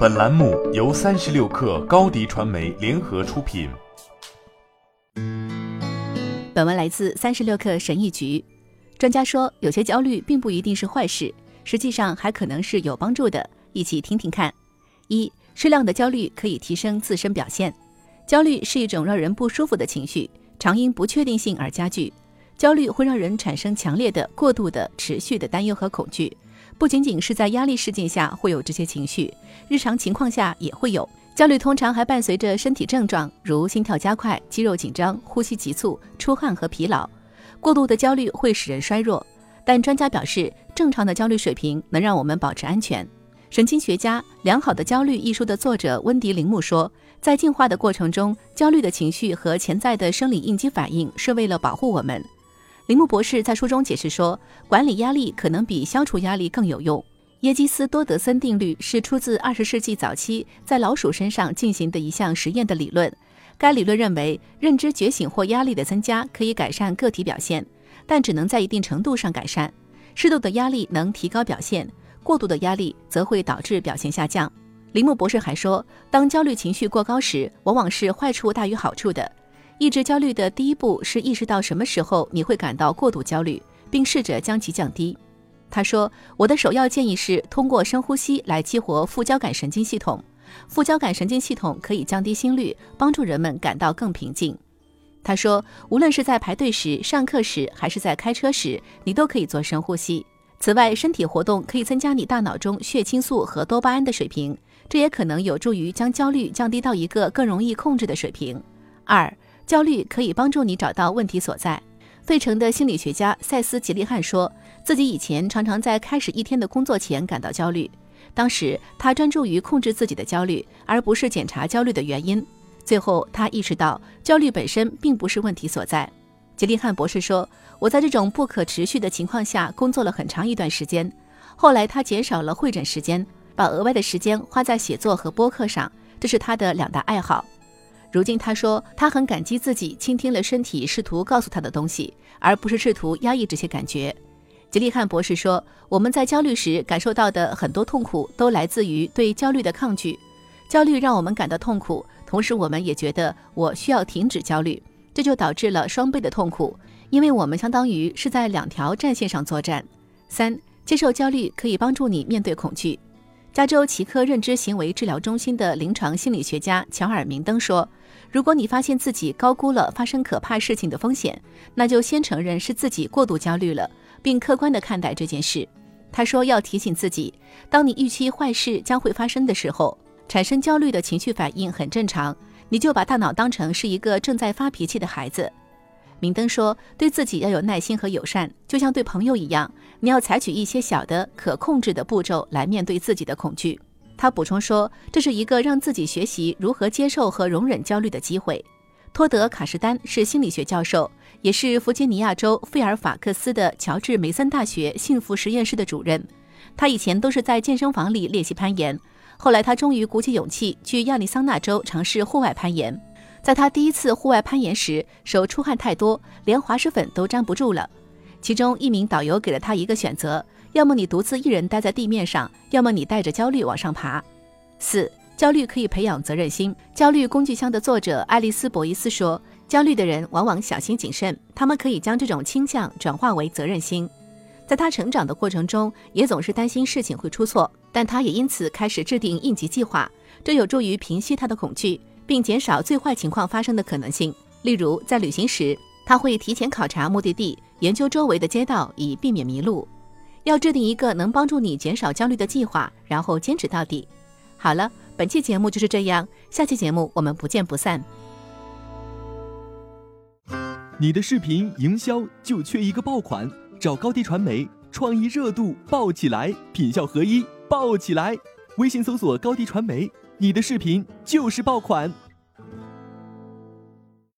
本栏目由三十六氪高低传媒联合出品。本文来自三十六氪神译局。专家说，有些焦虑并不一定是坏事，实际上还可能是有帮助的。一起听听看。一、适量的焦虑可以提升自身表现。焦虑是一种让人不舒服的情绪，常因不确定性而加剧。焦虑会让人产生强烈的、过度的、持续的担忧和恐惧。不仅仅是在压力事件下会有这些情绪，日常情况下也会有。焦虑通常还伴随着身体症状，如心跳加快、肌肉紧张、呼吸急促、出汗和疲劳。过度的焦虑会使人衰弱，但专家表示，正常的焦虑水平能让我们保持安全。神经学家《良好的焦虑》一书的作者温迪·铃木说，在进化的过程中，焦虑的情绪和潜在的生理应激反应是为了保护我们。铃木博士在书中解释说，管理压力可能比消除压力更有用。耶基斯多德森定律是出自二十世纪早期在老鼠身上进行的一项实验的理论。该理论认为，认知觉醒或压力的增加可以改善个体表现，但只能在一定程度上改善。适度的压力能提高表现，过度的压力则会导致表现下降。铃木博士还说，当焦虑情绪过高时，往往是坏处大于好处的。抑制焦虑的第一步是意识到什么时候你会感到过度焦虑，并试着将其降低。他说：“我的首要建议是通过深呼吸来激活副交感神经系统。”副交感神经系统可以降低心率，帮助人们感到更平静。他说，无论是在排队时、上课时，还是在开车时，你都可以做深呼吸。此外，身体活动可以增加你大脑中血清素和多巴胺的水平，这也可能有助于将焦虑降低到一个更容易控制的水平。二、焦虑可以帮助你找到问题所在。费城的心理学家塞斯·吉利汉说自己以前常常在开始一天的工作前感到焦虑。当时他专注于控制自己的焦虑，而不是检查焦虑的原因。最后，他意识到焦虑本身并不是问题所在。吉利汉博士说：“我在这种不可持续的情况下工作了很长一段时间。后来，他减少了会诊时间，把额外的时间花在写作和播客上，这是他的两大爱好。如今，他说他很感激自己倾听了身体试图告诉他的东西，而不是试图压抑这些感觉。”吉利汉博士说：“我们在焦虑时感受到的很多痛苦，都来自于对焦虑的抗拒。焦虑让我们感到痛苦，同时我们也觉得我需要停止焦虑，这就导致了双倍的痛苦，因为我们相当于是在两条战线上作战。”三、接受焦虑可以帮助你面对恐惧。加州奇科认知行为治疗中心的临床心理学家乔尔明登说：“如果你发现自己高估了发生可怕事情的风险，那就先承认是自己过度焦虑了。”并客观地看待这件事，他说：“要提醒自己，当你预期坏事将会发生的时候，产生焦虑的情绪反应很正常。你就把大脑当成是一个正在发脾气的孩子。”明登说：“对自己要有耐心和友善，就像对朋友一样。你要采取一些小的可控制的步骤来面对自己的恐惧。”他补充说：“这是一个让自己学习如何接受和容忍焦虑的机会。”托德·卡什丹是心理学教授，也是弗吉尼亚州费尔法克斯的乔治梅森大学幸福实验室的主任。他以前都是在健身房里练习攀岩，后来他终于鼓起勇气去亚利桑那州尝试户外攀岩。在他第一次户外攀岩时，手出汗太多，连滑石粉都粘不住了。其中一名导游给了他一个选择：要么你独自一人待在地面上，要么你带着焦虑往上爬。四。焦虑可以培养责任心。焦虑工具箱的作者爱丽丝·博伊斯说：“焦虑的人往往小心谨慎，他们可以将这种倾向转化为责任心。在他成长的过程中，也总是担心事情会出错，但他也因此开始制定应急计划，这有助于平息他的恐惧，并减少最坏情况发生的可能性。例如，在旅行时，他会提前考察目的地，研究周围的街道，以避免迷路。要制定一个能帮助你减少焦虑的计划，然后坚持到底。好了。”本期节目就是这样，下期节目我们不见不散。你的视频营销就缺一个爆款，找高低传媒，创意热度爆起来，品效合一爆起来。微信搜索高低传媒，你的视频就是爆款。